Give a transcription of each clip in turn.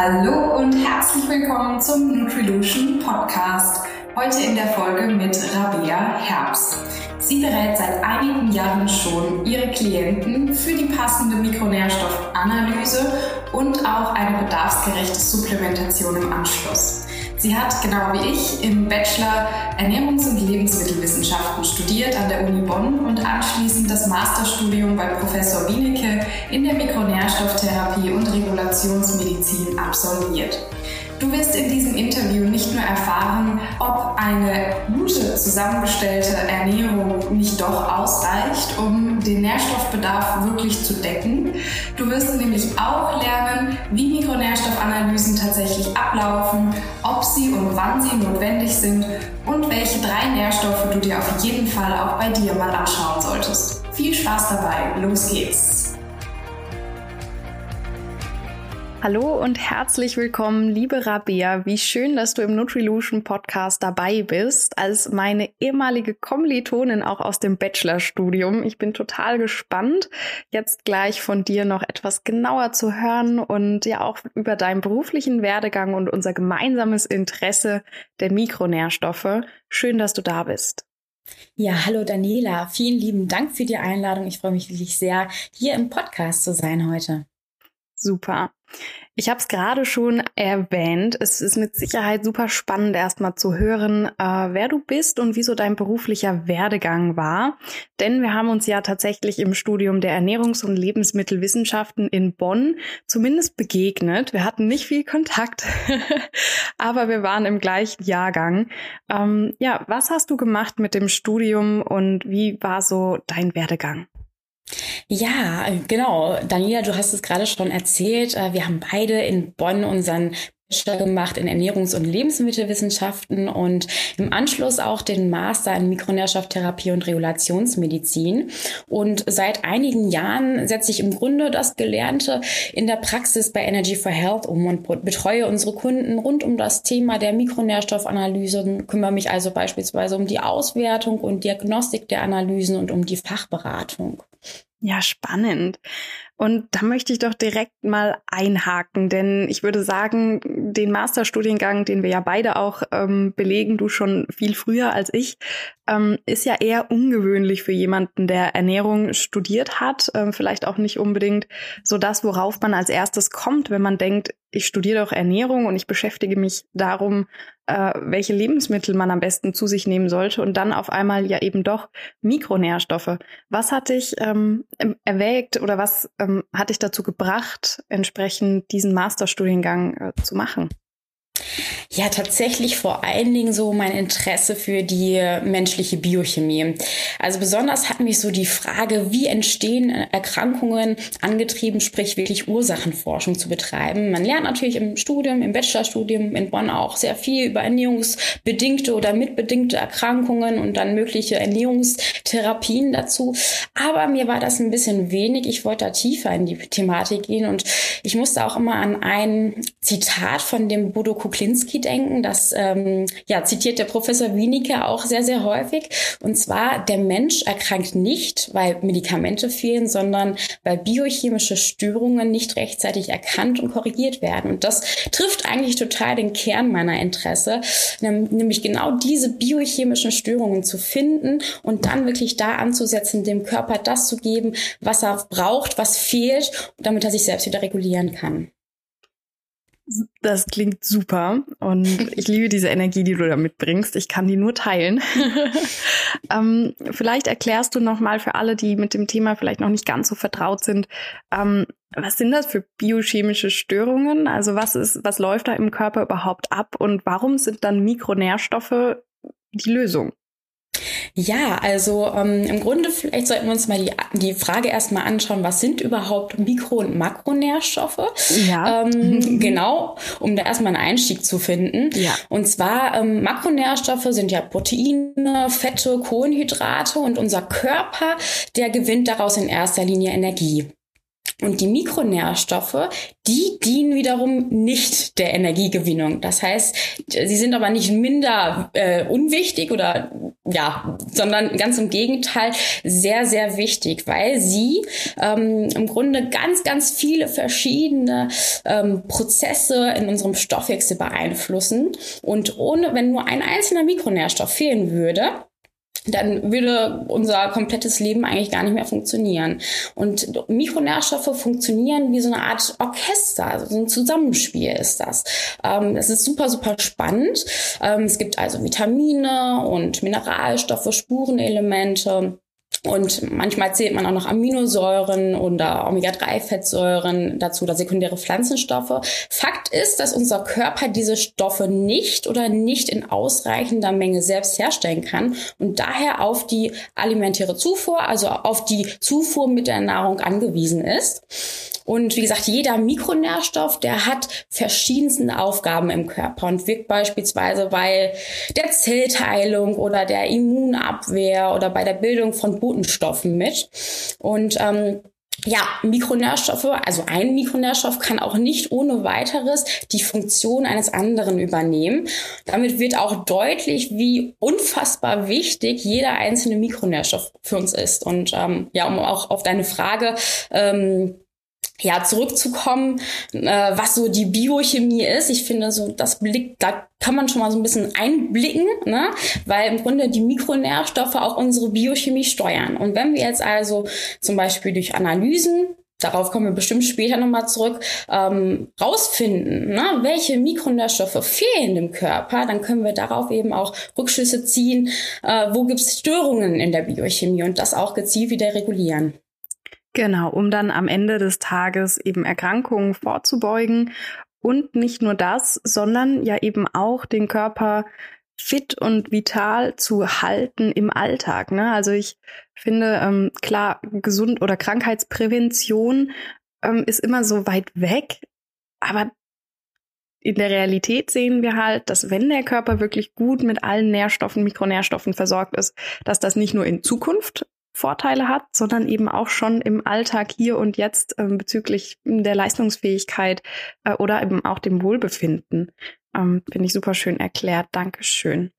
Hallo und herzlich willkommen zum Nutrilution Podcast. Heute in der Folge mit Rabea Herbst. Sie berät seit einigen Jahren schon ihre Klienten für die passende Mikronährstoffanalyse und auch eine bedarfsgerechte Supplementation im Anschluss. Sie hat, genau wie ich, im Bachelor Ernährungs- und Lebensmittelwissenschaften studiert an der Uni Bonn und anschließend das Masterstudium bei Professor Wienecke in der Mikronährstofftherapie und Regulationsmedizin absolviert. Du wirst in diesem Interview nicht nur erfahren, ob eine gute zusammengestellte Ernährung nicht doch ausreicht, um den Nährstoffbedarf wirklich zu decken. Du wirst nämlich auch lernen, wie Mikronährstoffanalysen tatsächlich ablaufen, ob sie und wann sie notwendig sind und welche drei Nährstoffe du dir auf jeden Fall auch bei dir mal anschauen solltest. Viel Spaß dabei, los geht's! Hallo und herzlich willkommen, liebe Rabea. Wie schön, dass du im Nutrilution Podcast dabei bist, als meine ehemalige Kommilitonin auch aus dem Bachelorstudium. Ich bin total gespannt, jetzt gleich von dir noch etwas genauer zu hören und ja auch über deinen beruflichen Werdegang und unser gemeinsames Interesse der Mikronährstoffe. Schön, dass du da bist. Ja, hallo Daniela. Vielen lieben Dank für die Einladung. Ich freue mich wirklich sehr, hier im Podcast zu sein heute. Super. Ich habe es gerade schon erwähnt. Es ist mit Sicherheit super spannend, erstmal zu hören, äh, wer du bist und wieso dein beruflicher Werdegang war. Denn wir haben uns ja tatsächlich im Studium der Ernährungs- und Lebensmittelwissenschaften in Bonn zumindest begegnet. Wir hatten nicht viel Kontakt, aber wir waren im gleichen Jahrgang. Ähm, ja, was hast du gemacht mit dem Studium und wie war so dein Werdegang? Ja, genau. Daniela, du hast es gerade schon erzählt. Äh, wir haben beide in Bonn unseren gemacht in Ernährungs- und Lebensmittelwissenschaften und im Anschluss auch den Master in Mikronährstofftherapie und Regulationsmedizin. Und seit einigen Jahren setze ich im Grunde das Gelernte in der Praxis bei Energy for Health um und betreue unsere Kunden rund um das Thema der Mikronährstoffanalyse, kümmere mich also beispielsweise um die Auswertung und Diagnostik der Analysen und um die Fachberatung. Ja, spannend. Und da möchte ich doch direkt mal einhaken, denn ich würde sagen, den Masterstudiengang, den wir ja beide auch ähm, belegen, du schon viel früher als ich, ähm, ist ja eher ungewöhnlich für jemanden, der Ernährung studiert hat. Ähm, vielleicht auch nicht unbedingt so das, worauf man als erstes kommt, wenn man denkt, ich studiere doch Ernährung und ich beschäftige mich darum, äh, welche Lebensmittel man am besten zu sich nehmen sollte und dann auf einmal ja eben doch Mikronährstoffe. Was hat dich ähm, erwägt oder was ähm, hat dich dazu gebracht, entsprechend diesen Masterstudiengang äh, zu machen? Ja, tatsächlich vor allen Dingen so mein Interesse für die menschliche Biochemie. Also besonders hat mich so die Frage, wie entstehen Erkrankungen angetrieben, sprich wirklich Ursachenforschung zu betreiben. Man lernt natürlich im Studium, im Bachelorstudium in Bonn auch sehr viel über ernährungsbedingte oder mitbedingte Erkrankungen und dann mögliche Ernährungstherapien dazu. Aber mir war das ein bisschen wenig. Ich wollte da tiefer in die Thematik gehen und ich musste auch immer an ein Zitat von dem Bodo Kuklinski denken. Das ähm, ja, zitiert der Professor Wienicke auch sehr, sehr häufig. Und zwar, der Mensch erkrankt nicht, weil Medikamente fehlen, sondern weil biochemische Störungen nicht rechtzeitig erkannt und korrigiert werden. Und das trifft eigentlich total den Kern meiner Interesse, nämlich genau diese biochemischen Störungen zu finden und dann wirklich da anzusetzen, dem Körper das zu geben, was er braucht, was fehlt, damit er sich selbst wieder regulieren kann. Das klingt super und ich liebe diese Energie, die du da mitbringst. Ich kann die nur teilen. ähm, vielleicht erklärst du noch mal für alle, die mit dem Thema vielleicht noch nicht ganz so vertraut sind, ähm, was sind das für biochemische Störungen? Also was ist, was läuft da im Körper überhaupt ab und warum sind dann Mikronährstoffe die Lösung? Ja, also ähm, im Grunde vielleicht sollten wir uns mal die, die Frage erstmal anschauen, was sind überhaupt Mikro- und Makronährstoffe? Ja. Ähm, genau, um da erstmal einen Einstieg zu finden. Ja. Und zwar ähm, Makronährstoffe sind ja Proteine, Fette, Kohlenhydrate und unser Körper, der gewinnt daraus in erster Linie Energie. Und die Mikronährstoffe, die dienen wiederum nicht der Energiegewinnung. Das heißt, sie sind aber nicht minder äh, unwichtig oder ja, sondern ganz im Gegenteil sehr, sehr wichtig, weil sie ähm, im Grunde ganz, ganz viele verschiedene ähm, Prozesse in unserem Stoffwechsel beeinflussen. Und ohne, wenn nur ein einzelner Mikronährstoff fehlen würde, dann würde unser komplettes Leben eigentlich gar nicht mehr funktionieren. Und Mikronährstoffe funktionieren wie so eine Art Orchester, also so ein Zusammenspiel ist das. Ähm, das ist super, super spannend. Ähm, es gibt also Vitamine und Mineralstoffe, Spurenelemente. Und manchmal zählt man auch noch Aminosäuren oder Omega-3-Fettsäuren dazu oder sekundäre Pflanzenstoffe. Fakt ist, dass unser Körper diese Stoffe nicht oder nicht in ausreichender Menge selbst herstellen kann und daher auf die alimentäre Zufuhr, also auf die Zufuhr mit der Nahrung angewiesen ist. Und wie gesagt, jeder Mikronährstoff, der hat verschiedenste Aufgaben im Körper und wirkt beispielsweise bei der Zellteilung oder der Immunabwehr oder bei der Bildung von Botenstoffen mit. Und ähm, ja, Mikronährstoffe, also ein Mikronährstoff kann auch nicht ohne weiteres die Funktion eines anderen übernehmen. Damit wird auch deutlich, wie unfassbar wichtig jeder einzelne Mikronährstoff für uns ist. Und ähm, ja, um auch auf deine Frage ähm, ja, zurückzukommen, äh, was so die Biochemie ist. Ich finde, so das Blick, da kann man schon mal so ein bisschen einblicken, ne? weil im Grunde die Mikronährstoffe auch unsere Biochemie steuern. Und wenn wir jetzt also zum Beispiel durch Analysen darauf kommen wir bestimmt später nochmal zurück, ähm, rausfinden, ne, welche Mikronährstoffe fehlen im Körper, dann können wir darauf eben auch Rückschlüsse ziehen, äh, wo gibt es Störungen in der Biochemie und das auch gezielt wieder regulieren. Genau, um dann am Ende des Tages eben Erkrankungen vorzubeugen und nicht nur das, sondern ja eben auch den Körper fit und vital zu halten im Alltag. Ne? Also ich finde, ähm, klar, Gesund- oder Krankheitsprävention ähm, ist immer so weit weg, aber in der Realität sehen wir halt, dass wenn der Körper wirklich gut mit allen Nährstoffen, Mikronährstoffen versorgt ist, dass das nicht nur in Zukunft Vorteile hat, sondern eben auch schon im Alltag hier und jetzt ähm, bezüglich der Leistungsfähigkeit äh, oder eben auch dem Wohlbefinden. Ähm, Finde ich super schön erklärt. Dankeschön.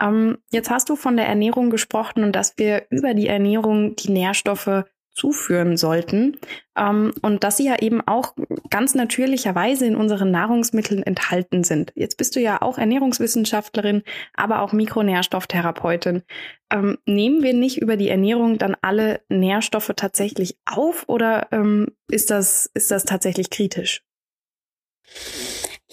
Ähm, jetzt hast du von der Ernährung gesprochen und dass wir über die Ernährung die Nährstoffe zuführen sollten ähm, und dass sie ja eben auch ganz natürlicherweise in unseren Nahrungsmitteln enthalten sind. Jetzt bist du ja auch Ernährungswissenschaftlerin, aber auch Mikronährstofftherapeutin. Ähm, nehmen wir nicht über die Ernährung dann alle Nährstoffe tatsächlich auf oder ähm, ist, das, ist das tatsächlich kritisch?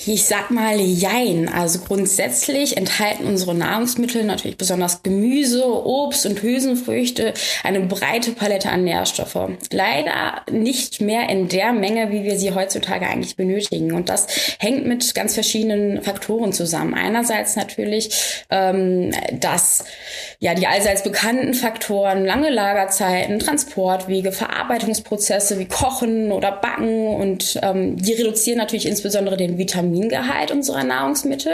Ich sag mal jein. Also grundsätzlich enthalten unsere Nahrungsmittel natürlich besonders Gemüse, Obst und Hülsenfrüchte eine breite Palette an Nährstoffe. Leider nicht mehr in der Menge, wie wir sie heutzutage eigentlich benötigen. Und das hängt mit ganz verschiedenen Faktoren zusammen. Einerseits natürlich, ähm, dass ja die allseits bekannten Faktoren, lange Lagerzeiten, Transportwege, Verarbeitungsprozesse wie Kochen oder Backen und ähm, die reduzieren natürlich insbesondere den Vitamin Vitamingehalt unserer Nahrungsmittel,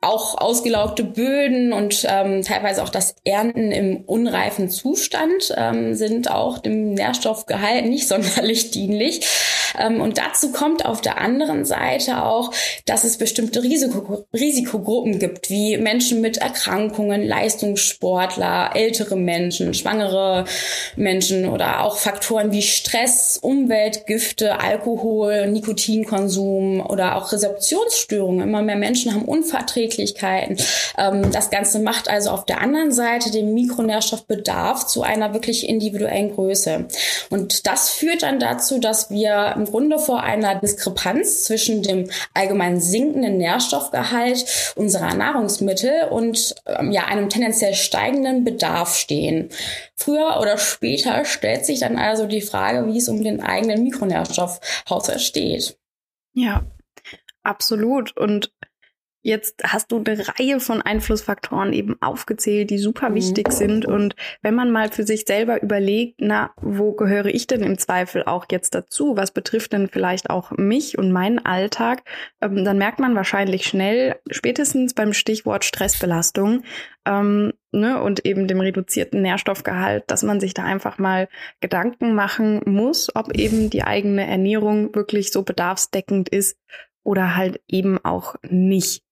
auch ausgelaugte Böden und ähm, teilweise auch das Ernten im unreifen Zustand ähm, sind auch dem Nährstoffgehalt nicht sonderlich dienlich. Ähm, und dazu kommt auf der anderen Seite auch, dass es bestimmte Risiko Risikogruppen gibt, wie Menschen mit Erkrankungen, Leistungssportler, ältere Menschen, schwangere Menschen oder auch Faktoren wie Stress, Umwelt, Gifte, Alkohol, Nikotinkonsum oder auch Rezeptionsstörungen. Immer mehr Menschen haben Unverträglichkeiten. Ähm, das Ganze macht also auf der anderen Seite den Mikronährstoffbedarf zu einer wirklich individuellen Größe. Und das führt dann dazu, dass wir Grunde vor einer Diskrepanz zwischen dem allgemein sinkenden Nährstoffgehalt unserer Nahrungsmittel und ähm, ja, einem tendenziell steigenden Bedarf stehen. Früher oder später stellt sich dann also die Frage, wie es um den eigenen Mikronährstoffhaushalt steht. Ja, absolut. Und Jetzt hast du eine Reihe von Einflussfaktoren eben aufgezählt, die super mhm. wichtig sind. Und wenn man mal für sich selber überlegt, na, wo gehöre ich denn im Zweifel auch jetzt dazu? Was betrifft denn vielleicht auch mich und meinen Alltag? Ähm, dann merkt man wahrscheinlich schnell, spätestens beim Stichwort Stressbelastung ähm, ne, und eben dem reduzierten Nährstoffgehalt, dass man sich da einfach mal Gedanken machen muss, ob eben die eigene Ernährung wirklich so bedarfsdeckend ist oder halt eben auch nicht.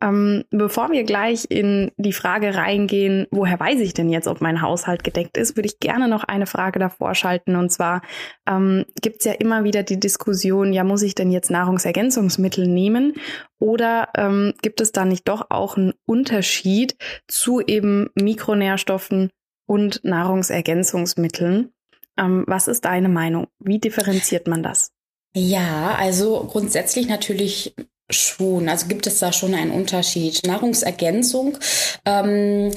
Ähm, bevor wir gleich in die Frage reingehen, woher weiß ich denn jetzt, ob mein Haushalt gedeckt ist, würde ich gerne noch eine Frage davor schalten. Und zwar ähm, gibt es ja immer wieder die Diskussion, ja, muss ich denn jetzt Nahrungsergänzungsmittel nehmen? Oder ähm, gibt es da nicht doch auch einen Unterschied zu eben Mikronährstoffen und Nahrungsergänzungsmitteln? Ähm, was ist deine Meinung? Wie differenziert man das? Ja, also grundsätzlich natürlich Schon, also gibt es da schon einen Unterschied. Nahrungsergänzung ähm,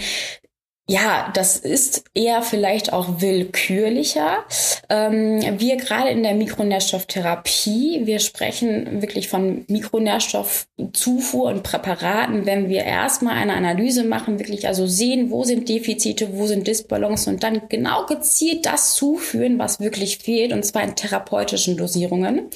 ja, das ist eher vielleicht auch willkürlicher. Ähm, wir gerade in der Mikronährstofftherapie, wir sprechen wirklich von Mikronährstoffzufuhr und Präparaten, wenn wir erstmal eine Analyse machen, wirklich also sehen, wo sind Defizite, wo sind Disbalancen und dann genau gezielt das zuführen, was wirklich fehlt, und zwar in therapeutischen Dosierungen.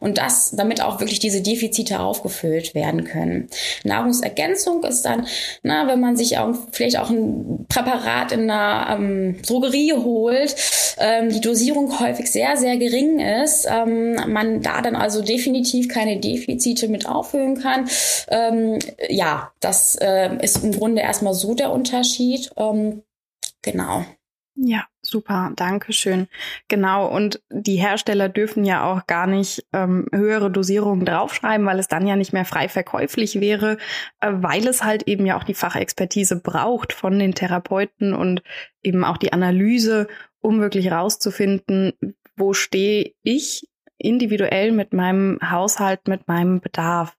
Und das, damit auch wirklich diese Defizite aufgefüllt werden können. Nahrungsergänzung ist dann, na, wenn man sich auch vielleicht auch ein Präparat in einer ähm, Drogerie holt, ähm, die Dosierung häufig sehr, sehr gering ist, ähm, man da dann also definitiv keine Defizite mit auffüllen kann. Ähm, ja, das äh, ist im Grunde erstmal so der Unterschied. Ähm, genau. Ja, super, danke schön. Genau, und die Hersteller dürfen ja auch gar nicht ähm, höhere Dosierungen draufschreiben, weil es dann ja nicht mehr frei verkäuflich wäre, äh, weil es halt eben ja auch die Fachexpertise braucht von den Therapeuten und eben auch die Analyse, um wirklich rauszufinden, wo stehe ich individuell mit meinem Haushalt, mit meinem Bedarf.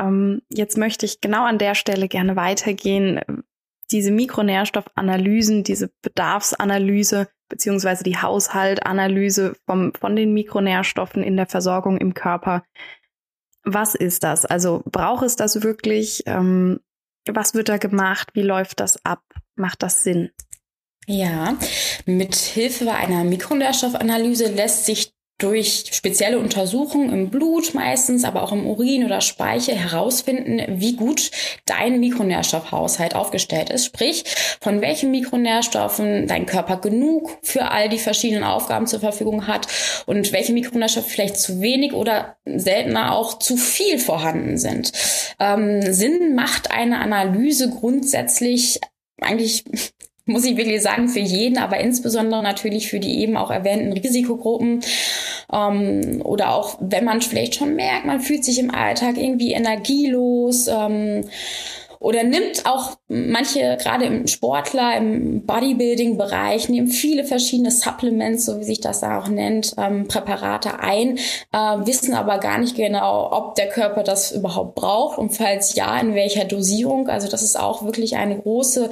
Ähm, jetzt möchte ich genau an der Stelle gerne weitergehen diese Mikronährstoffanalysen, diese Bedarfsanalyse beziehungsweise die Haushaltanalyse vom, von den Mikronährstoffen in der Versorgung im Körper. Was ist das? Also braucht es das wirklich? Ähm, was wird da gemacht? Wie läuft das ab? Macht das Sinn? Ja, mit Hilfe einer Mikronährstoffanalyse lässt sich durch spezielle Untersuchungen im Blut meistens, aber auch im Urin oder Speichel herausfinden, wie gut dein Mikronährstoffhaushalt aufgestellt ist. Sprich, von welchen Mikronährstoffen dein Körper genug für all die verschiedenen Aufgaben zur Verfügung hat und welche Mikronährstoffe vielleicht zu wenig oder seltener auch zu viel vorhanden sind. Ähm, Sinn macht eine Analyse grundsätzlich eigentlich muss ich wirklich sagen, für jeden, aber insbesondere natürlich für die eben auch erwähnten Risikogruppen. Ähm, oder auch, wenn man vielleicht schon merkt, man fühlt sich im Alltag irgendwie energielos. Ähm, oder nimmt auch manche, gerade im Sportler, im Bodybuilding-Bereich, nehmen viele verschiedene Supplements, so wie sich das da auch nennt, ähm, Präparate ein, äh, wissen aber gar nicht genau, ob der Körper das überhaupt braucht und falls ja, in welcher Dosierung. Also das ist auch wirklich eine große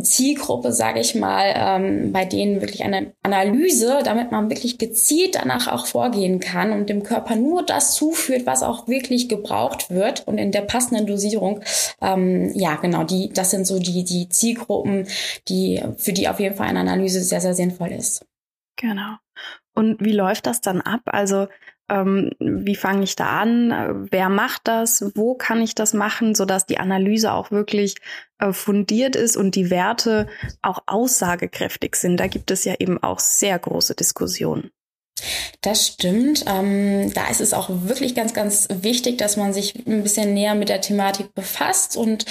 Zielgruppe, sage ich mal, ähm, bei denen wirklich eine Analyse, damit man wirklich gezielt danach auch vorgehen kann und dem Körper nur das zuführt, was auch wirklich gebraucht wird und in der passenden Dosierung. Ähm, ja, genau, die, das sind so die, die Zielgruppen, die, für die auf jeden Fall eine Analyse sehr, sehr sinnvoll ist. Genau. Und wie läuft das dann ab? Also ähm, wie fange ich da an? Wer macht das? Wo kann ich das machen, sodass die Analyse auch wirklich äh, fundiert ist und die Werte auch aussagekräftig sind? Da gibt es ja eben auch sehr große Diskussionen. Das stimmt. Ähm, da ist es auch wirklich ganz, ganz wichtig, dass man sich ein bisschen näher mit der Thematik befasst und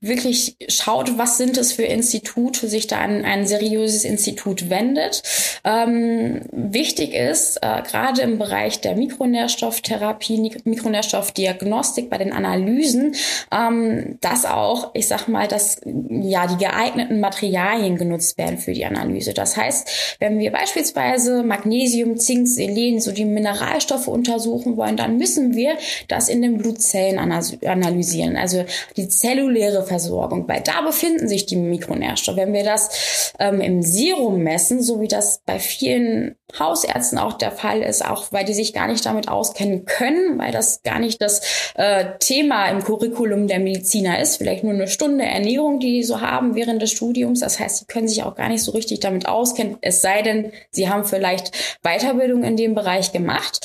wirklich schaut, was sind es für Institute, sich da an ein seriöses Institut wendet. Ähm, wichtig ist, äh, gerade im Bereich der Mikronährstofftherapie, Mikronährstoffdiagnostik bei den Analysen, ähm, dass auch, ich sag mal, dass ja die geeigneten Materialien genutzt werden für die Analyse. Das heißt, wenn wir beispielsweise Magnesium, Zink, Selen, so die Mineralstoffe untersuchen wollen, dann müssen wir das in den Blutzellen analysieren, also die zelluläre Versorgung, weil da befinden sich die Mikronährstoffe. Wenn wir das ähm, im Serum messen, so wie das bei vielen Hausärzten auch der Fall ist, auch weil die sich gar nicht damit auskennen können, weil das gar nicht das äh, Thema im Curriculum der Mediziner ist. Vielleicht nur eine Stunde Ernährung, die die so haben während des Studiums. Das heißt, sie können sich auch gar nicht so richtig damit auskennen, es sei denn, sie haben vielleicht Weiterbildung in dem Bereich gemacht.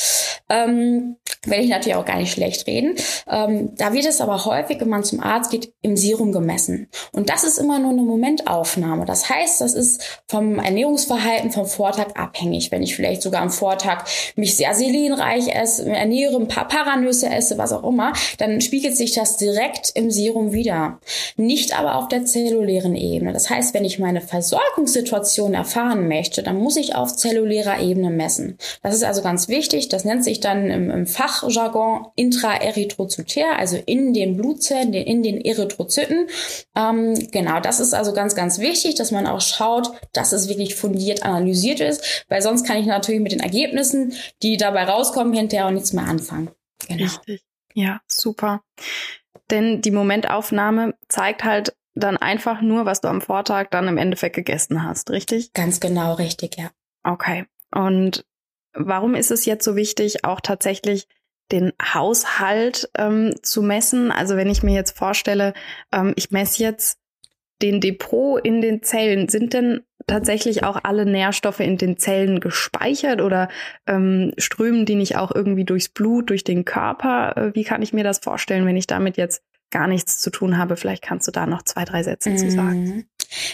Ähm, will ich natürlich auch gar nicht schlecht reden. Ähm, da wird es aber häufig, wenn man zum Arzt geht, im Serum gemessen. Und das ist immer nur eine Momentaufnahme. Das heißt, das ist vom Ernährungsverhalten vom Vortag abhängig. Wenn ich vielleicht sogar am Vortag mich sehr selenreich esse, ernähre, ein paar Paranüsse esse, was auch immer, dann spiegelt sich das direkt im Serum wieder. Nicht aber auf der zellulären Ebene. Das heißt, wenn ich meine Versorgungssituation erfahren möchte, dann muss ich auf zellulärer Ebene messen. Das ist also ganz wichtig. Das nennt sich dann im, im Fachjargon intraerythrozytär, also in den Blutzellen, in den Erythrozyten. Ähm, genau, das ist also ganz, ganz wichtig, dass man auch schaut, dass es wirklich fundiert analysiert ist, weil sonst kann ich natürlich mit den Ergebnissen, die dabei rauskommen, hinterher auch nichts mehr anfangen. Genau. Richtig. Ja, super. Denn die Momentaufnahme zeigt halt dann einfach nur, was du am Vortag dann im Endeffekt gegessen hast, richtig? Ganz genau, richtig, ja. Okay. Und warum ist es jetzt so wichtig, auch tatsächlich den Haushalt ähm, zu messen? Also wenn ich mir jetzt vorstelle, ähm, ich messe jetzt den Depot in den Zellen, sind denn tatsächlich auch alle Nährstoffe in den Zellen gespeichert oder ähm, strömen die nicht auch irgendwie durchs Blut, durch den Körper? Äh, wie kann ich mir das vorstellen, wenn ich damit jetzt gar nichts zu tun habe? Vielleicht kannst du da noch zwei, drei Sätze zu sagen.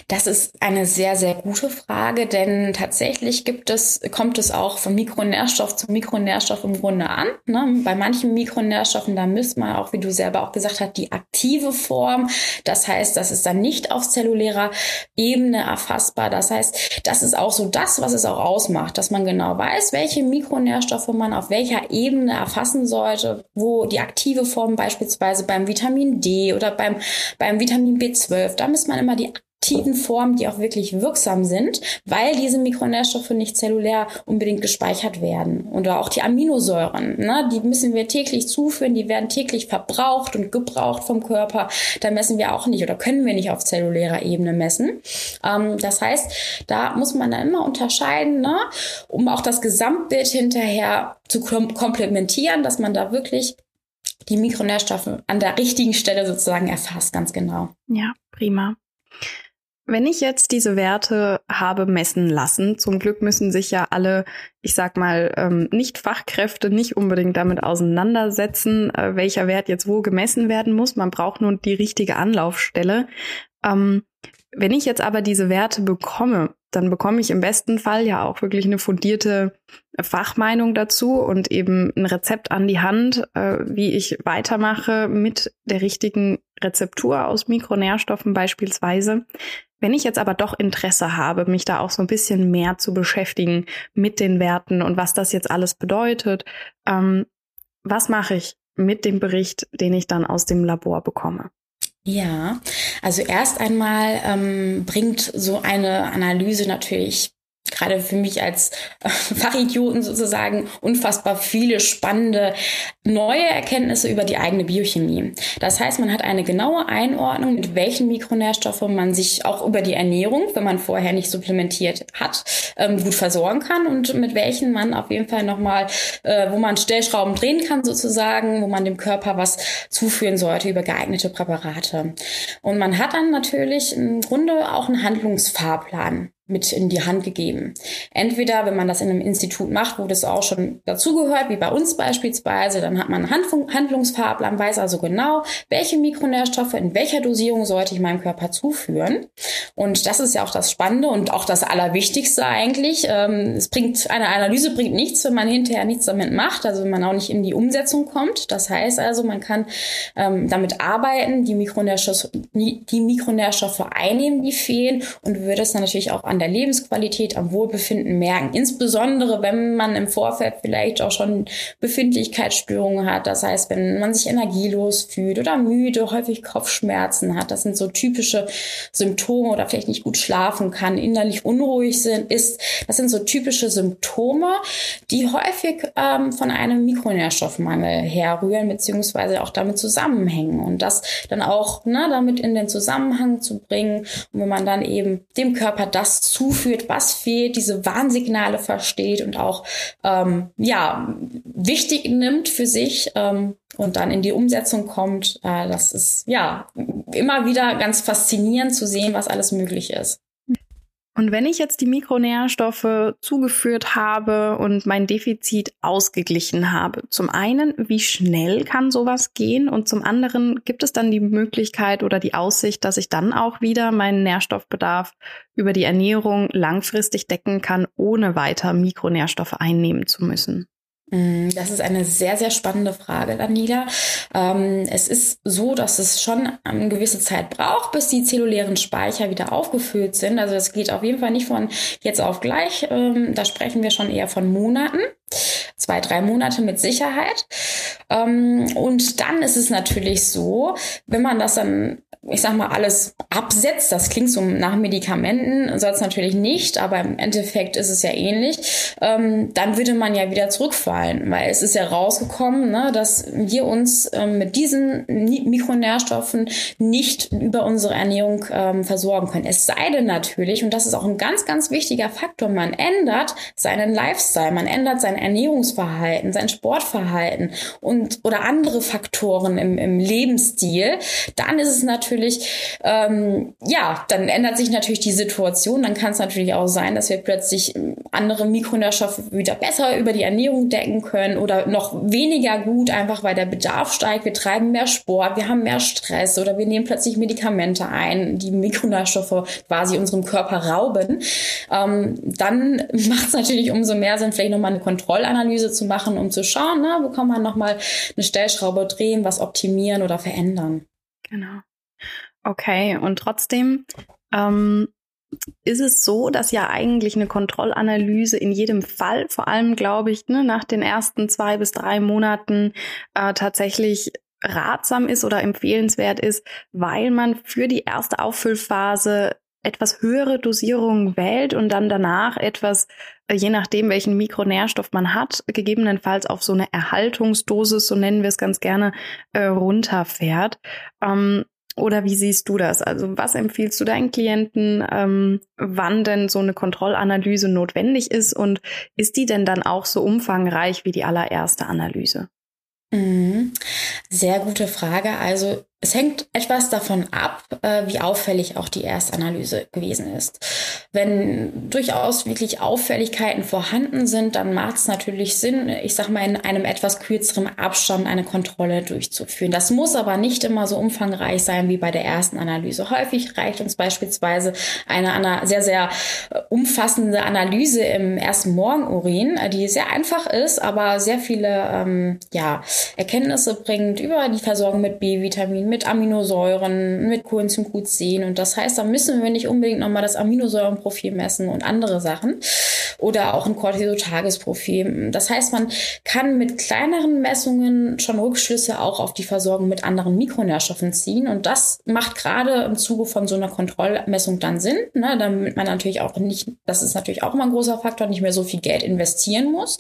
Das ist eine sehr, sehr gute Frage, denn tatsächlich gibt es, kommt es auch von Mikronährstoff zu Mikronährstoff im Grunde an. Ne? Bei manchen Mikronährstoffen, da misst man auch, wie du selber auch gesagt hast, die aktive Form. Das heißt, das ist dann nicht auf zellulärer Ebene erfassbar. Das heißt, das ist auch so das, was es auch ausmacht, dass man genau weiß, welche Mikronährstoffe man auf welcher Ebene erfassen sollte, wo die aktive Form beispielsweise beim Vitamin D oder beim, beim Vitamin B12, da misst man immer die aktiven Formen, die auch wirklich wirksam sind, weil diese Mikronährstoffe nicht zellulär unbedingt gespeichert werden. Oder auch die Aminosäuren, ne, die müssen wir täglich zuführen, die werden täglich verbraucht und gebraucht vom Körper. Da messen wir auch nicht oder können wir nicht auf zellulärer Ebene messen. Ähm, das heißt, da muss man dann immer unterscheiden, ne, um auch das Gesamtbild hinterher zu kom komplementieren, dass man da wirklich die Mikronährstoffe an der richtigen Stelle sozusagen erfasst, ganz genau. Ja, prima. Wenn ich jetzt diese Werte habe messen lassen, zum Glück müssen sich ja alle, ich sag mal, ähm, nicht Fachkräfte nicht unbedingt damit auseinandersetzen, äh, welcher Wert jetzt wo gemessen werden muss. Man braucht nur die richtige Anlaufstelle. Ähm, wenn ich jetzt aber diese Werte bekomme, dann bekomme ich im besten Fall ja auch wirklich eine fundierte Fachmeinung dazu und eben ein Rezept an die Hand, äh, wie ich weitermache mit der richtigen Rezeptur aus Mikronährstoffen beispielsweise. Wenn ich jetzt aber doch Interesse habe, mich da auch so ein bisschen mehr zu beschäftigen mit den Werten und was das jetzt alles bedeutet, ähm, was mache ich mit dem Bericht, den ich dann aus dem Labor bekomme? Ja, also erst einmal ähm, bringt so eine Analyse natürlich gerade für mich als äh, Fachidioten sozusagen unfassbar viele spannende neue Erkenntnisse über die eigene Biochemie. Das heißt, man hat eine genaue Einordnung, mit welchen Mikronährstoffe man sich auch über die Ernährung, wenn man vorher nicht supplementiert hat, ähm, gut versorgen kann und mit welchen man auf jeden Fall nochmal, äh, wo man Stellschrauben drehen kann sozusagen, wo man dem Körper was zuführen sollte über geeignete Präparate. Und man hat dann natürlich im Grunde auch einen Handlungsfahrplan mit in die Hand gegeben. Entweder, wenn man das in einem Institut macht, wo das auch schon dazugehört, wie bei uns beispielsweise, dann hat man einen Handlungsfahrplan, weiß also genau, welche Mikronährstoffe in welcher Dosierung sollte ich meinem Körper zuführen. Und das ist ja auch das Spannende und auch das Allerwichtigste eigentlich. Ähm, es bringt, eine Analyse bringt nichts, wenn man hinterher nichts damit macht, also wenn man auch nicht in die Umsetzung kommt. Das heißt also, man kann ähm, damit arbeiten, die Mikronährstoffe, die Mikronährstoffe einnehmen, die fehlen und würde es dann natürlich auch an an der Lebensqualität, am Wohlbefinden merken. Insbesondere, wenn man im Vorfeld vielleicht auch schon Befindlichkeitsstörungen hat. Das heißt, wenn man sich energielos fühlt oder müde, häufig Kopfschmerzen hat. Das sind so typische Symptome oder vielleicht nicht gut schlafen kann, innerlich unruhig sind, ist. Das sind so typische Symptome, die häufig ähm, von einem Mikronährstoffmangel herrühren, beziehungsweise auch damit zusammenhängen. Und das dann auch ne, damit in den Zusammenhang zu bringen. Und wenn man dann eben dem Körper das zuführt, was fehlt, diese Warnsignale versteht und auch ähm, ja wichtig nimmt für sich ähm, und dann in die Umsetzung kommt. Äh, das ist ja immer wieder ganz faszinierend zu sehen, was alles möglich ist. Und wenn ich jetzt die Mikronährstoffe zugeführt habe und mein Defizit ausgeglichen habe, zum einen, wie schnell kann sowas gehen? Und zum anderen, gibt es dann die Möglichkeit oder die Aussicht, dass ich dann auch wieder meinen Nährstoffbedarf über die Ernährung langfristig decken kann, ohne weiter Mikronährstoffe einnehmen zu müssen? Mm, das ist eine sehr, sehr spannende Frage, Daniela. Ähm, es ist so, dass es schon eine gewisse Zeit braucht, bis die zellulären Speicher wieder aufgefüllt sind. Also es geht auf jeden Fall nicht von jetzt auf gleich. Ähm, da sprechen wir schon eher von Monaten. Zwei, drei Monate mit Sicherheit. Ähm, und dann ist es natürlich so, wenn man das dann ich sag mal, alles absetzt. Das klingt so nach Medikamenten, soll es natürlich nicht, aber im Endeffekt ist es ja ähnlich. Ähm, dann würde man ja wieder zurückfallen, weil es ist ja rausgekommen, ne, dass wir uns ähm, mit diesen Mikronährstoffen nicht über unsere Ernährung ähm, versorgen können. Es sei denn natürlich, und das ist auch ein ganz, ganz wichtiger Faktor, man ändert seinen Lifestyle, man ändert sein Ernährungsverhalten, sein Sportverhalten und oder andere Faktoren im, im Lebensstil, dann ist es natürlich natürlich, ähm, ja, dann ändert sich natürlich die Situation. Dann kann es natürlich auch sein, dass wir plötzlich ähm, andere Mikronährstoffe wieder besser über die Ernährung decken können oder noch weniger gut, einfach weil der Bedarf steigt. Wir treiben mehr Sport, wir haben mehr Stress oder wir nehmen plötzlich Medikamente ein, die Mikronährstoffe quasi unserem Körper rauben. Ähm, dann macht es natürlich umso mehr Sinn, vielleicht nochmal eine Kontrollanalyse zu machen, um zu schauen, na, wo kann man nochmal eine Stellschraube drehen, was optimieren oder verändern. Genau. Okay, und trotzdem ähm, ist es so, dass ja eigentlich eine Kontrollanalyse in jedem Fall, vor allem glaube ich, ne, nach den ersten zwei bis drei Monaten äh, tatsächlich ratsam ist oder empfehlenswert ist, weil man für die erste Auffüllphase etwas höhere Dosierungen wählt und dann danach etwas, äh, je nachdem, welchen Mikronährstoff man hat, gegebenenfalls auf so eine Erhaltungsdosis, so nennen wir es ganz gerne, äh, runterfährt. Ähm, oder wie siehst du das? Also was empfiehlst du deinen Klienten, ähm, wann denn so eine Kontrollanalyse notwendig ist und ist die denn dann auch so umfangreich wie die allererste Analyse? Mhm. Sehr gute Frage. Also es hängt etwas davon ab, äh, wie auffällig auch die Erstanalyse gewesen ist. Wenn durchaus wirklich Auffälligkeiten vorhanden sind, dann macht es natürlich Sinn, ich sag mal, in einem etwas kürzeren Abstand eine Kontrolle durchzuführen. Das muss aber nicht immer so umfangreich sein wie bei der ersten Analyse. Häufig reicht uns beispielsweise eine sehr, sehr äh, umfassende Analyse im ersten Morgenurin, äh, die sehr einfach ist, aber sehr viele ähm, ja, Erkenntnisse bringt über die Versorgung mit B-Vitaminen mit Aminosäuren, mit Coenzym Q10. Und das heißt, da müssen wir nicht unbedingt nochmal das Aminosäurenprofil messen und andere Sachen. Oder auch ein Cortisotagesprofil. Das heißt, man kann mit kleineren Messungen schon Rückschlüsse auch auf die Versorgung mit anderen Mikronährstoffen ziehen. Und das macht gerade im Zuge von so einer Kontrollmessung dann Sinn, ne? damit man natürlich auch nicht, das ist natürlich auch immer ein großer Faktor, nicht mehr so viel Geld investieren muss.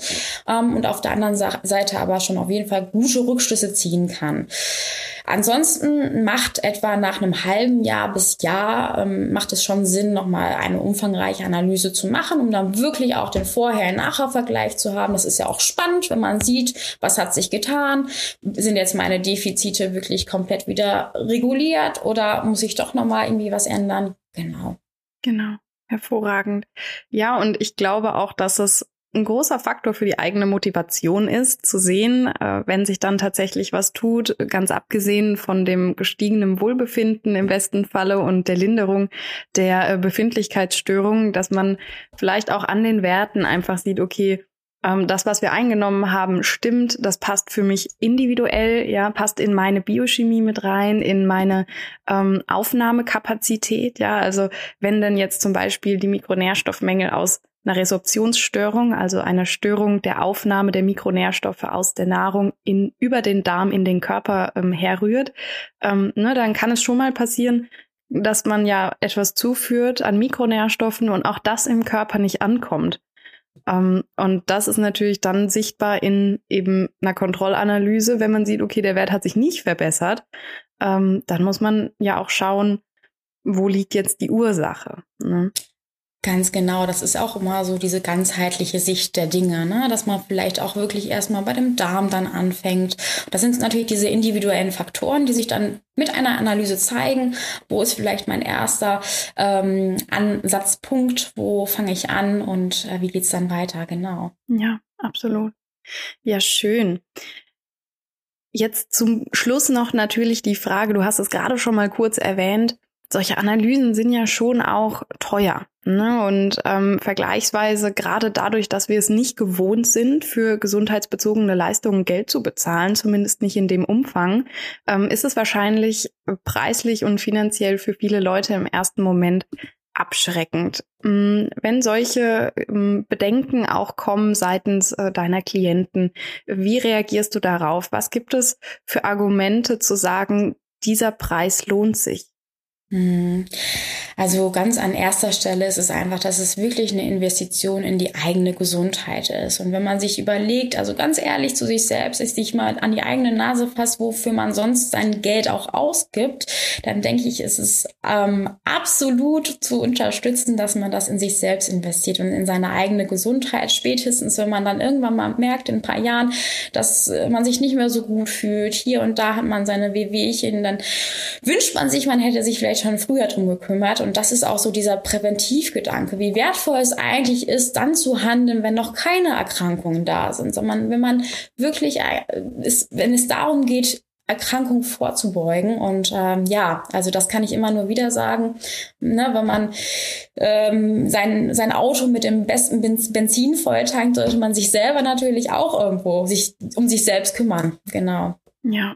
Ähm, und auf der anderen Seite aber schon auf jeden Fall gute Rückschlüsse ziehen kann. Ansonsten macht etwa nach einem halben Jahr bis Jahr ähm, macht es schon Sinn, nochmal eine umfangreiche Analyse zu machen, um dann wirklich auch den Vorher-Nachher-Vergleich zu haben. Das ist ja auch spannend, wenn man sieht, was hat sich getan. Sind jetzt meine Defizite wirklich komplett wieder reguliert oder muss ich doch nochmal irgendwie was ändern? Genau. Genau. Hervorragend. Ja, und ich glaube auch, dass es ein großer Faktor für die eigene Motivation ist, zu sehen, äh, wenn sich dann tatsächlich was tut, ganz abgesehen von dem gestiegenen Wohlbefinden im besten Falle und der Linderung der äh, Befindlichkeitsstörungen, dass man vielleicht auch an den Werten einfach sieht, okay, ähm, das, was wir eingenommen haben, stimmt, das passt für mich individuell, ja, passt in meine Biochemie mit rein, in meine ähm, Aufnahmekapazität, ja, also wenn denn jetzt zum Beispiel die Mikronährstoffmängel aus einer Resorptionsstörung, also einer Störung der Aufnahme der Mikronährstoffe aus der Nahrung in, über den Darm in den Körper ähm, herrührt, ähm, ne, dann kann es schon mal passieren, dass man ja etwas zuführt an Mikronährstoffen und auch das im Körper nicht ankommt. Ähm, und das ist natürlich dann sichtbar in eben einer Kontrollanalyse, wenn man sieht, okay, der Wert hat sich nicht verbessert, ähm, dann muss man ja auch schauen, wo liegt jetzt die Ursache. Ne? Ganz genau, das ist auch immer so diese ganzheitliche Sicht der Dinge, ne? dass man vielleicht auch wirklich erstmal bei dem Darm dann anfängt. Das sind natürlich diese individuellen Faktoren, die sich dann mit einer Analyse zeigen, wo ist vielleicht mein erster ähm, Ansatzpunkt, wo fange ich an und äh, wie geht's dann weiter, genau. Ja, absolut. Ja, schön. Jetzt zum Schluss noch natürlich die Frage, du hast es gerade schon mal kurz erwähnt, solche Analysen sind ja schon auch teuer. Ne? Und ähm, vergleichsweise gerade dadurch, dass wir es nicht gewohnt sind, für gesundheitsbezogene Leistungen Geld zu bezahlen, zumindest nicht in dem Umfang, ähm, ist es wahrscheinlich preislich und finanziell für viele Leute im ersten Moment abschreckend. Mm, wenn solche ähm, Bedenken auch kommen seitens äh, deiner Klienten, wie reagierst du darauf? Was gibt es für Argumente zu sagen, dieser Preis lohnt sich? 嗯。Also ganz an erster Stelle ist es einfach, dass es wirklich eine Investition in die eigene Gesundheit ist. Und wenn man sich überlegt, also ganz ehrlich zu sich selbst, ist sich mal an die eigene Nase fasst, wofür man sonst sein Geld auch ausgibt, dann denke ich, ist es ähm, absolut zu unterstützen, dass man das in sich selbst investiert und in seine eigene Gesundheit. Spätestens, wenn man dann irgendwann mal merkt, in ein paar Jahren, dass man sich nicht mehr so gut fühlt, hier und da hat man seine Wehwehchen, dann wünscht man sich, man hätte sich vielleicht schon früher drum gekümmert und das ist auch so dieser Präventivgedanke, wie wertvoll es eigentlich ist, dann zu handeln, wenn noch keine Erkrankungen da sind, sondern wenn man wirklich, äh, wenn es darum geht, Erkrankung vorzubeugen. Und ähm, ja, also das kann ich immer nur wieder sagen. Ne, wenn man ähm, sein, sein Auto mit dem besten Benzin volltankt, sollte man sich selber natürlich auch irgendwo sich um sich selbst kümmern. Genau. Ja,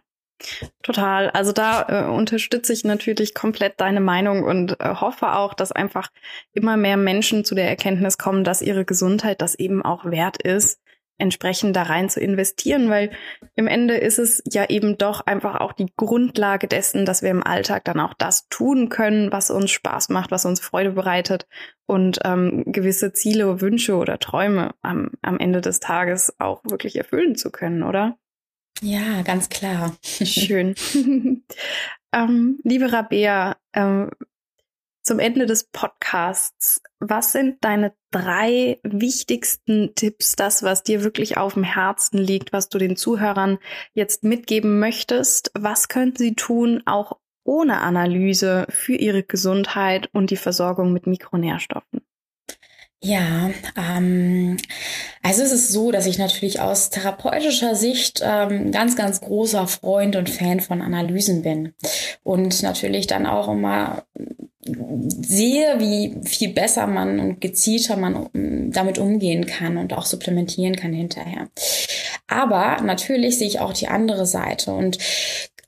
Total. Also da äh, unterstütze ich natürlich komplett deine Meinung und äh, hoffe auch, dass einfach immer mehr Menschen zu der Erkenntnis kommen, dass ihre Gesundheit das eben auch wert ist, entsprechend da rein zu investieren, weil im Ende ist es ja eben doch einfach auch die Grundlage dessen, dass wir im Alltag dann auch das tun können, was uns Spaß macht, was uns Freude bereitet und ähm, gewisse Ziele, Wünsche oder Träume am, am Ende des Tages auch wirklich erfüllen zu können, oder? Ja, ganz klar. Schön. ähm, liebe Rabea, ähm, zum Ende des Podcasts, was sind deine drei wichtigsten Tipps, das, was dir wirklich auf dem Herzen liegt, was du den Zuhörern jetzt mitgeben möchtest? Was können sie tun, auch ohne Analyse, für ihre Gesundheit und die Versorgung mit Mikronährstoffen? Ja, ähm, also es ist so, dass ich natürlich aus therapeutischer Sicht ähm, ganz, ganz großer Freund und Fan von Analysen bin und natürlich dann auch immer sehe, wie viel besser man und gezielter man damit umgehen kann und auch supplementieren kann hinterher. Aber natürlich sehe ich auch die andere Seite und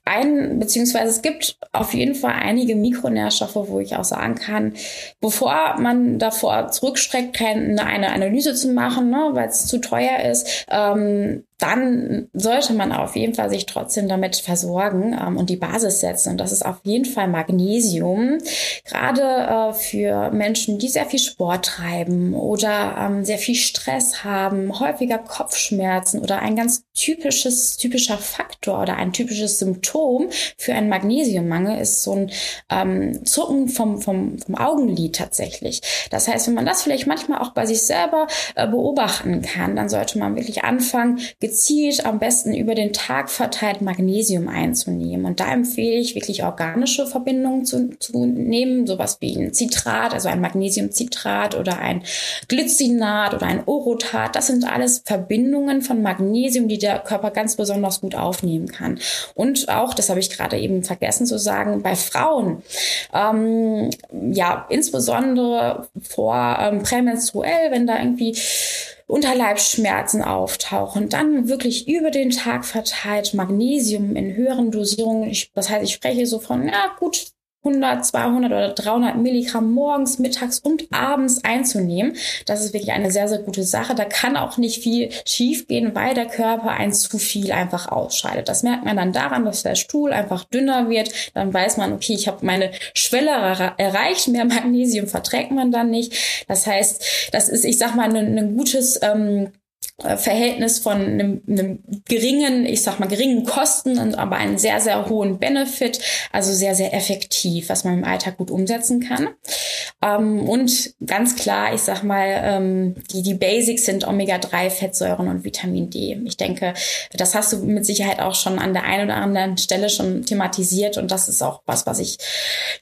ein, beziehungsweise es gibt auf jeden Fall einige Mikronährstoffe, wo ich auch sagen kann, bevor man davor zurückstreckt, keine, eine Analyse zu machen, ne, weil es zu teuer ist, ähm, dann sollte man auf jeden Fall sich trotzdem damit versorgen ähm, und die Basis setzen. Und das ist auf jeden Fall Magnesium. Gerade äh, für Menschen, die sehr viel Sport treiben oder ähm, sehr viel Stress haben, häufiger Kopfschmerzen oder ein ganz typisches, typischer Faktor oder ein typisches Symptom für einen Magnesiummangel ist so ein ähm, Zucken vom, vom, vom Augenlid tatsächlich. Das heißt, wenn man das vielleicht manchmal auch bei sich selber äh, beobachten kann, dann sollte man wirklich anfangen, am besten über den Tag verteilt Magnesium einzunehmen. Und da empfehle ich wirklich organische Verbindungen zu, zu nehmen, sowas wie ein Zitrat, also ein Magnesiumcitrat oder ein Glycinat oder ein Orotat. Das sind alles Verbindungen von Magnesium, die der Körper ganz besonders gut aufnehmen kann. Und auch, das habe ich gerade eben vergessen zu sagen, bei Frauen, ähm, ja, insbesondere vor ähm, prämenstruell, wenn da irgendwie Unterleibsschmerzen auftauchen, dann wirklich über den Tag verteilt Magnesium in höheren Dosierungen. Ich, das heißt, ich spreche so von, ja gut, 100, 200 oder 300 Milligramm morgens, mittags und abends einzunehmen. Das ist wirklich eine sehr, sehr gute Sache. Da kann auch nicht viel schiefgehen, weil der Körper ein zu viel einfach ausscheidet. Das merkt man dann daran, dass der Stuhl einfach dünner wird. Dann weiß man, okay, ich habe meine Schwelle erreicht. Mehr Magnesium verträgt man dann nicht. Das heißt, das ist, ich sag mal, ein, ein gutes ähm, äh, Verhältnis von einem, einem geringen, ich sag mal, geringen Kosten und aber einen sehr, sehr hohen Benefit, also sehr, sehr effektiv, was man im Alltag gut umsetzen kann. Ähm, und ganz klar, ich sag mal, ähm, die, die Basics sind Omega-3-Fettsäuren und Vitamin D. Ich denke, das hast du mit Sicherheit auch schon an der einen oder anderen Stelle schon thematisiert und das ist auch was, was ich,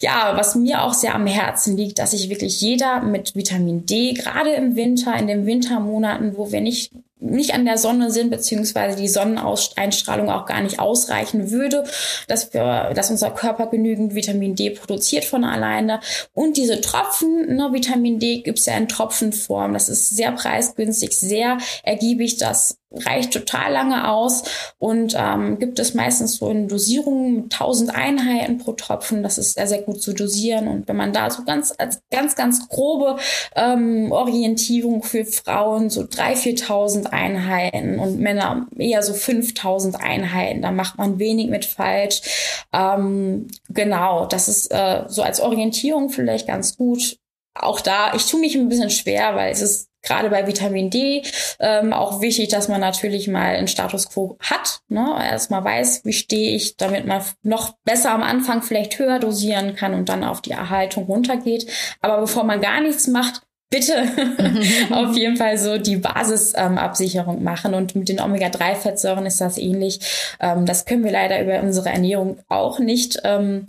ja, was mir auch sehr am Herzen liegt, dass sich wirklich jeder mit Vitamin D, gerade im Winter, in den Wintermonaten, wo wir nicht nicht an der Sonne sind, beziehungsweise die Sonneneinstrahlung auch gar nicht ausreichen würde, dass wir, dass unser Körper genügend Vitamin D produziert von alleine. Und diese Tropfen, ne, Vitamin D gibt's ja in Tropfenform. Das ist sehr preisgünstig, sehr ergiebig. Das reicht total lange aus und ähm, gibt es meistens so in Dosierungen mit 1000 Einheiten pro Tropfen. Das ist sehr, sehr gut zu dosieren. Und wenn man da so ganz, als ganz, ganz grobe ähm, Orientierung für Frauen so 3.000, 4.000 Einheiten und Männer eher so 5000 Einheiten. Da macht man wenig mit falsch. Ähm, genau, das ist äh, so als Orientierung vielleicht ganz gut. Auch da, ich tue mich ein bisschen schwer, weil es ist gerade bei Vitamin D ähm, auch wichtig, dass man natürlich mal einen Status quo hat. Ne? Erstmal weiß, wie stehe ich, damit man noch besser am Anfang vielleicht höher dosieren kann und dann auf die Erhaltung runtergeht. Aber bevor man gar nichts macht, bitte auf jeden Fall so die Basisabsicherung ähm, machen. Und mit den Omega-3-Fettsäuren ist das ähnlich. Ähm, das können wir leider über unsere Ernährung auch nicht. Ähm,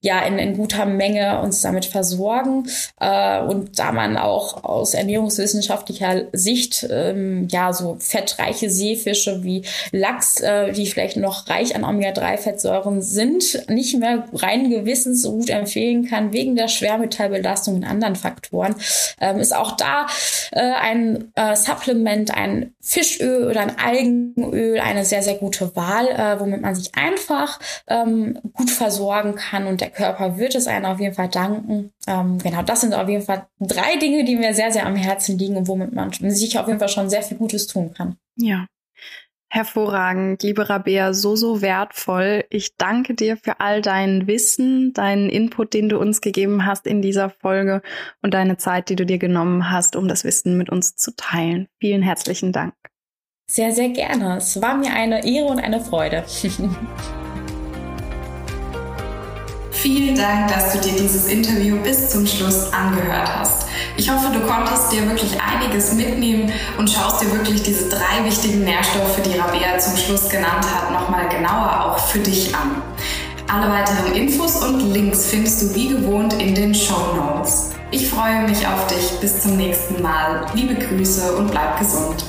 ja in, in guter Menge uns damit versorgen. Äh, und da man auch aus ernährungswissenschaftlicher Sicht ähm, ja so fettreiche Seefische wie Lachs, äh, die vielleicht noch reich an Omega-3-Fettsäuren sind, nicht mehr rein gewissens so gut empfehlen kann wegen der Schwermetallbelastung und anderen Faktoren, ähm, ist auch da äh, ein äh, Supplement, ein Fischöl oder ein Algenöl eine sehr, sehr gute Wahl, äh, womit man sich einfach ähm, gut versorgen kann und der der Körper wird es einem auf jeden Fall danken. Ähm, genau, das sind auf jeden Fall drei Dinge, die mir sehr, sehr am Herzen liegen und womit man sich auf jeden Fall schon sehr viel Gutes tun kann. Ja. Hervorragend, liebe Rabea, so, so wertvoll. Ich danke dir für all dein Wissen, deinen Input, den du uns gegeben hast in dieser Folge und deine Zeit, die du dir genommen hast, um das Wissen mit uns zu teilen. Vielen herzlichen Dank. Sehr, sehr gerne. Es war mir eine Ehre und eine Freude. Vielen Dank, dass du dir dieses Interview bis zum Schluss angehört hast. Ich hoffe, du konntest dir wirklich einiges mitnehmen und schaust dir wirklich diese drei wichtigen Nährstoffe, die Rabea zum Schluss genannt hat, nochmal genauer auch für dich an. Alle weiteren Infos und Links findest du wie gewohnt in den Show Notes. Ich freue mich auf dich. Bis zum nächsten Mal. Liebe Grüße und bleib gesund.